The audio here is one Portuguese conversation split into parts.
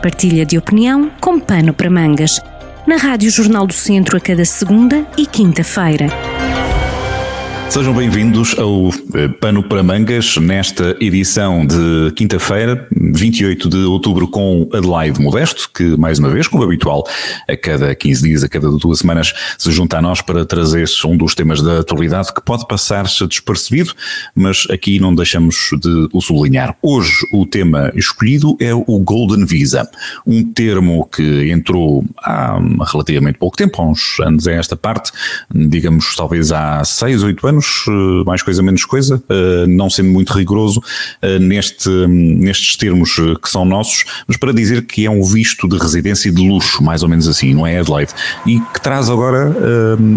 Partilha de opinião com pano para mangas. Na Rádio Jornal do Centro a cada segunda e quinta-feira. Sejam bem-vindos ao eh, Pano para Mangas, nesta edição de quinta-feira, 28 de outubro, com Adelaide Modesto, que, mais uma vez, como habitual, a cada 15 dias, a cada duas semanas, se junta a nós para trazer um dos temas da atualidade que pode passar-se despercebido, mas aqui não deixamos de o sublinhar. Hoje, o tema escolhido é o Golden Visa, um termo que entrou há relativamente pouco tempo, há uns anos a esta parte, digamos, talvez há 6, 8 anos anos, eh, mais coisa menos coisa, eh, não sendo muito rigoroso eh, neste, nestes termos que são nossos, mas para dizer que é um visto de residência de luxo, mais ou menos assim, não é Adelaide? E que traz agora,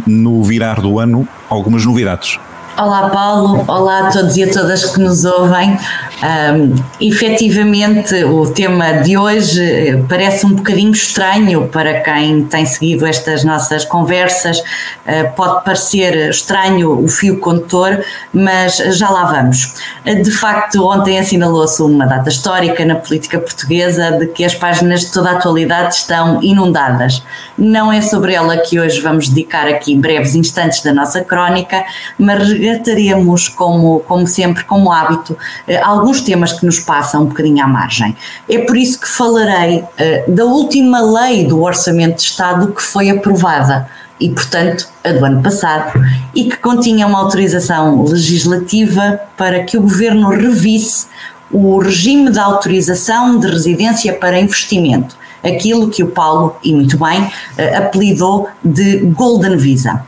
no virar do ano, algumas novidades. Olá Paulo, olá a todos e a todas que nos ouvem. Um, efetivamente, o tema de hoje eh, parece um bocadinho estranho para quem tem seguido estas nossas conversas. Uh, pode parecer estranho o fio condutor, mas já lá vamos. De facto, ontem assinalou-se uma data histórica na política portuguesa de que as páginas de toda a atualidade estão inundadas. Não é sobre ela que hoje vamos dedicar aqui breves instantes da nossa crónica, mas resgataremos, como, como sempre, como hábito, eh, alguns temas que nos passam um bocadinho à margem. É por isso que falarei eh, da última lei do Orçamento de Estado que foi aprovada e, portanto, a do ano passado, e que continha uma autorização legislativa para que o Governo revisse o regime de autorização de residência para investimento, aquilo que o Paulo, e muito bem, eh, apelidou de Golden Visa.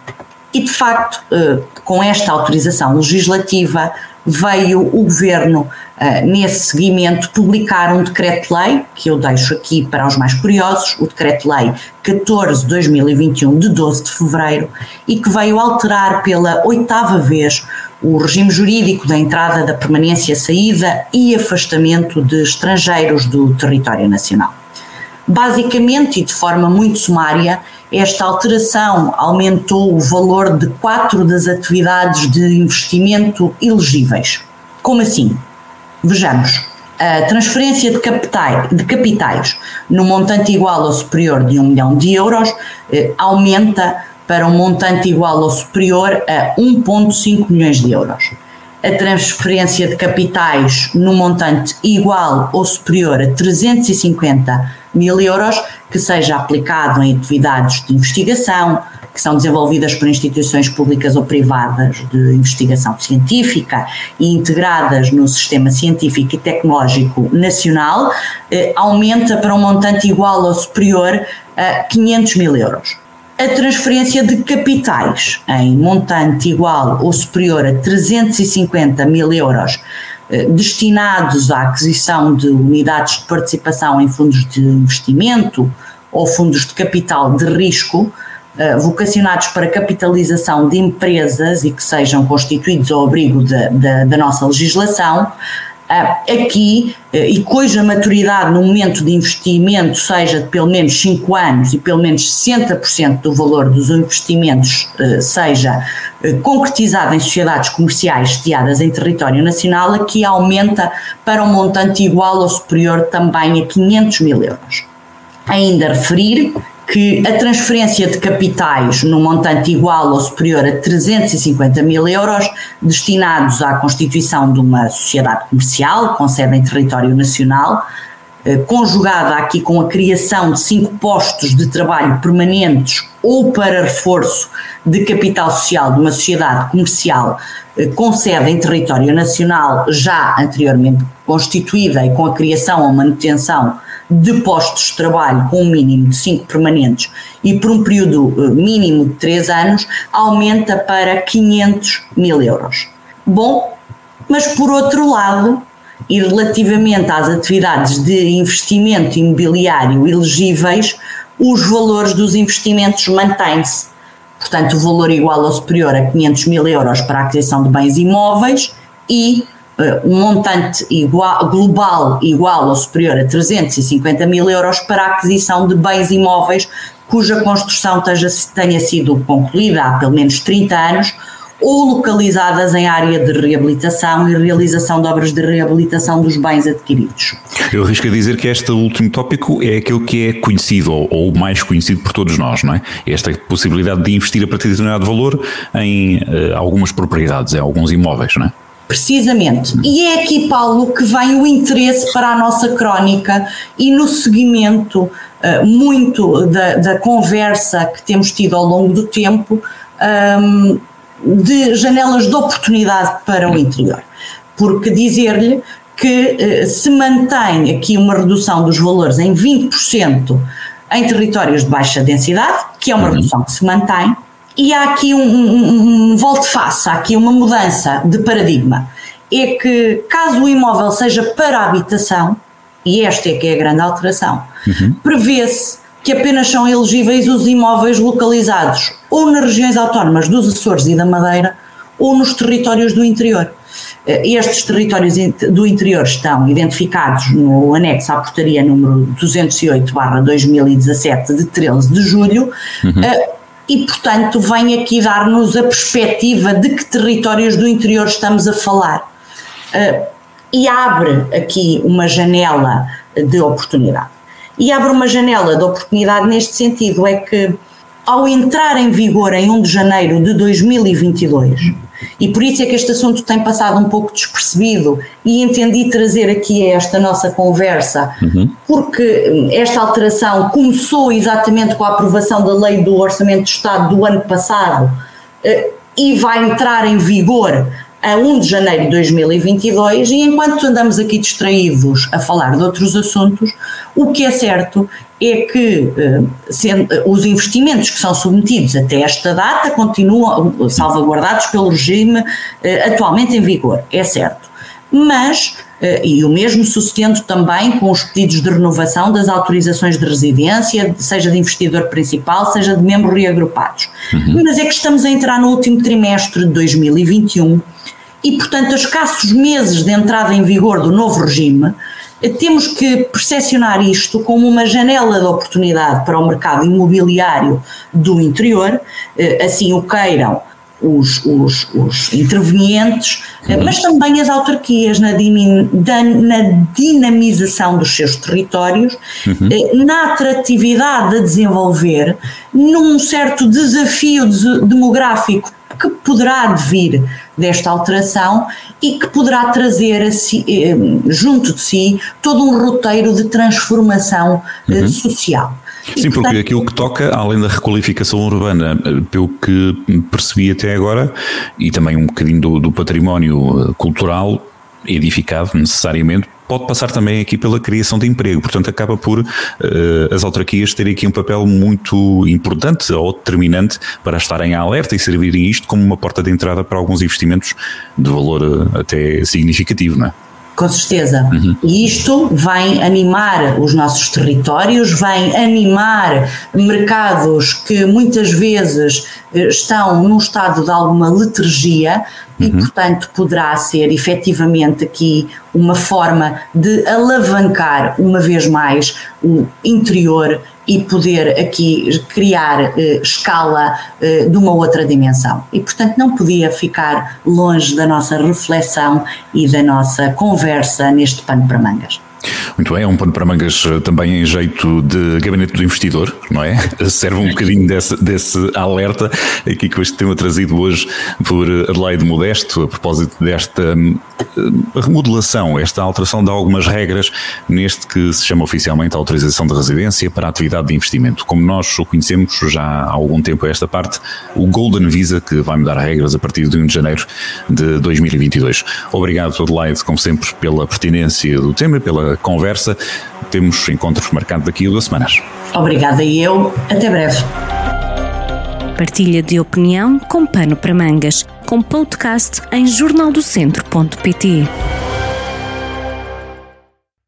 E, de facto, com esta autorização legislativa, veio o Governo, eh, nesse seguimento, publicar um decreto-lei, que eu deixo aqui para os mais curiosos, o Decreto-Lei 14-2021, de 12 de fevereiro, e que veio alterar pela oitava vez o regime jurídico da entrada, da permanência, saída e afastamento de estrangeiros do território nacional. Basicamente, e de forma muito sumária, esta alteração aumentou o valor de quatro das atividades de investimento elegíveis. Como assim? Vejamos. A transferência de, capitais, de capitais no montante igual ou superior de 1 milhão de euros eh, aumenta para um montante igual ou superior a 1,5 milhões de euros. A transferência de capitais no montante igual ou superior a 350 mil euros que seja aplicado em atividades de investigação, que são desenvolvidas por instituições públicas ou privadas de investigação científica e integradas no sistema científico e tecnológico nacional, eh, aumenta para um montante igual ou superior a 500 mil euros. A transferência de capitais em montante igual ou superior a 350 mil euros destinados à aquisição de unidades de participação em fundos de investimento ou fundos de capital de risco, eh, vocacionados para capitalização de empresas e que sejam constituídos ao abrigo da, da, da nossa legislação, eh, aqui, e cuja maturidade no momento de investimento seja de pelo menos 5 anos e pelo menos 60% do valor dos investimentos seja eh, concretizada em sociedades comerciais sediadas em território nacional, aqui aumenta para um montante igual ou superior também a 500 mil euros. Ainda referir que a transferência de capitais no montante igual ou superior a 350 mil euros, destinados à constituição de uma sociedade comercial com sede em território nacional, eh, conjugada aqui com a criação de cinco postos de trabalho permanentes ou para reforço de capital social de uma sociedade comercial eh, com sede em território nacional já anteriormente constituída e com a criação ou manutenção de postos de trabalho com um mínimo de cinco permanentes e por um período eh, mínimo de três anos, aumenta para 500 mil euros. Bom, mas por outro lado, e relativamente às atividades de investimento imobiliário elegíveis, os valores dos investimentos mantêm-se. Portanto, o valor igual ou superior a 500 mil euros para a aquisição de bens imóveis e um montante igual, global igual ou superior a 350 mil euros para a aquisição de bens imóveis cuja construção tenha sido concluída há pelo menos 30 anos ou localizadas em área de reabilitação e realização de obras de reabilitação dos bens adquiridos. Eu arrisco a dizer que este último tópico é aquele que é conhecido ou, ou mais conhecido por todos nós, não é? Esta possibilidade de investir a partir de determinado valor em uh, algumas propriedades, em alguns imóveis, não é? Precisamente. E é aqui, Paulo, que vem o interesse para a nossa crónica e no seguimento uh, muito da, da, conversa que temos tido ao longo do tempo um, de janelas de oportunidade para o interior. Porque dizer-lhe que uh, se mantém aqui uma redução dos valores em 20% em territórios de baixa densidade, que é uma uhum. redução que se mantém, e há aqui um, um, um volte-face, há aqui uma mudança de paradigma. É que, caso o imóvel seja para habitação, e esta é que é a grande alteração, uhum. prevê-se que apenas são elegíveis os imóveis localizados ou nas regiões autónomas dos Açores e da Madeira ou nos territórios do interior. Eh, estes territórios do interior estão identificados no anexo à portaria número 208-2017 de 13 de julho. Uhum. Eh, e, portanto, vem aqui dar-nos a perspectiva de que territórios do interior estamos a falar. Uh, e abre aqui uma janela de oportunidade. E abre uma janela de oportunidade neste sentido, é que ao entrar em vigor em 1 de janeiro de 2022, e por isso é que este assunto tem passado um pouco despercebido e entendi trazer aqui esta nossa conversa, uhum. porque esta alteração começou exatamente com a aprovação da lei do Orçamento de Estado do ano passado eh, e vai entrar em vigor a 1 de janeiro de 2022 e enquanto andamos aqui distraídos a falar de outros assuntos, o que é certo é que eh, os investimentos que são submetidos até esta data continuam salvaguardados pelo regime eh, atualmente em vigor, é certo. Mas, eh, e o mesmo sucedendo também com os pedidos de renovação das autorizações de residência, seja de investidor principal, seja de membros reagrupados. Uhum. Mas é que estamos a entrar no último trimestre de 2021 e, portanto, a escassos meses de entrada em vigor do novo regime, eh, temos que percepcionar isto como uma janela de oportunidade para o mercado imobiliário do interior, eh, assim o queiram os, os, os intervenientes, eh, uhum. mas também as autarquias na, na, dinamização dos seus territórios, uhum. na atratividade a desenvolver, num certo desafio demográfico que poderá vir desta alteração e que poderá trazer si, eh, junto de si todo um roteiro de transformação eh, uhum. social. Sim, porque aquilo que toca, além da requalificação urbana, eh, pelo que percebi até agora, e também um bocadinho do, do património cultural edificado necessariamente, pode passar também aqui pela criação de emprego. Portanto, acaba por uh, as autarquias terem aqui um papel muito importante ou determinante para estarem alerta e servirem isto como uma porta de entrada para alguns investimentos de valor uh, até significativo, não é? Com certeza. Uhum. E isto vai animar os nossos territórios, vai animar mercados que muitas vezes eh, estão num estado de alguma letargia e, uhum. portanto, poderá ser efetivamente aqui uma forma de alavancar uma vez mais o interior e poder aqui criar eh, escala eh, de uma outra dimensão. E, portanto, não podia ficar longe da nossa reflexão e da nossa conversa neste pano para mangas. Muito bem, é um pano para mangas eh, também em jeito de gabinete do investidor, não é? Serve um bocadinho desse, desse alerta aqui que este tema trazido hoje por Adelaide Modesto, a propósito desta eh, remodelação, esta alteração de algumas regras neste que se chama oficialmente autorização de residência para a atividade de investimento. Como nós o conhecemos já há algum tempo a esta parte, o Golden Visa, que vai mudar regras a partir de 1 de janeiro de 2022. Obrigado, Adelaide, como sempre, pela pertinência do tema, pela conversa. Temos encontros marcados daqui a duas semanas. Obrigada e eu. Até breve. Partilha de opinião com pano para mangas, com podcast em jornaldocentro.pt.